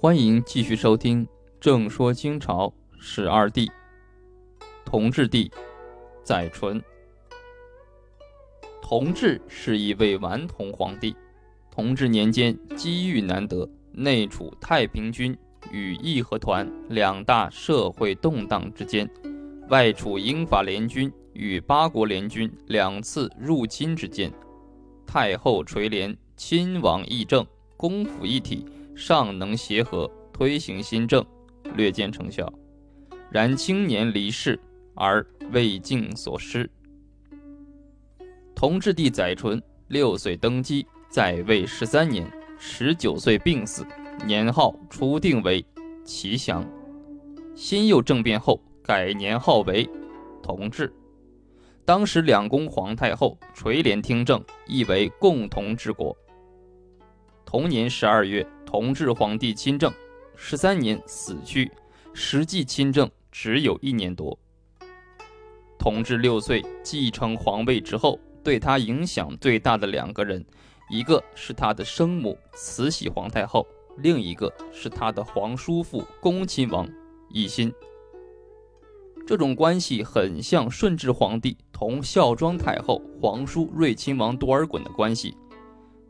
欢迎继续收听《正说清朝十二帝》，同治帝载淳。同治是一位顽童皇帝。同治年间，机遇难得，内处太平军与义和团两大社会动荡之间，外处英法联军与八国联军两次入侵之间，太后垂帘，亲王议政，公府一体。尚能协和推行新政，略见成效。然青年离世而未尽所失。同治帝载淳六岁登基，在位十三年，十九岁病死，年号初定为祺祥。辛酉政变后，改年号为同治。当时两宫皇太后垂帘听政，意为共同治国。同年十二月。同治皇帝亲政，十三年死去，实际亲政只有一年多。同治六岁继承皇位之后，对他影响最大的两个人，一个是他的生母慈禧皇太后，另一个是他的皇叔父恭亲王奕欣。这种关系很像顺治皇帝同孝庄太后、皇叔睿亲王多尔衮的关系，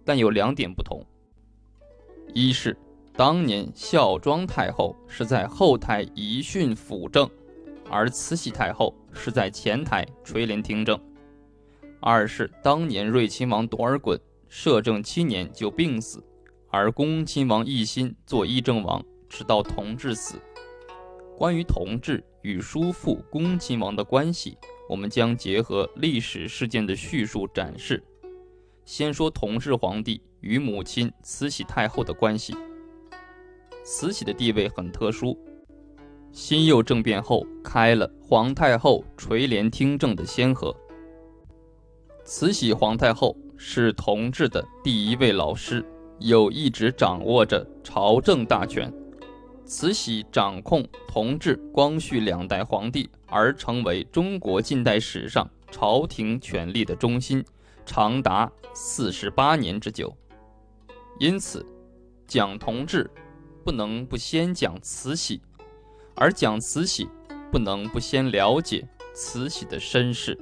但有两点不同。一是，当年孝庄太后是在后台遗训辅政，而慈禧太后是在前台垂帘听政；二是，当年睿亲王多尔衮摄政七年就病死，而恭亲王奕欣做议政王，直到同治死。关于同治与叔父恭亲王的关系，我们将结合历史事件的叙述展示。先说同治皇帝与母亲慈禧太后的关系。慈禧的地位很特殊，辛酉政变后开了皇太后垂帘听政的先河。慈禧皇太后是同治的第一位老师，又一直掌握着朝政大权。慈禧掌控同治、光绪两代皇帝，而成为中国近代史上朝廷权力的中心。长达四十八年之久，因此讲同志不能不先讲慈禧，而讲慈禧不能不先了解慈禧的身世。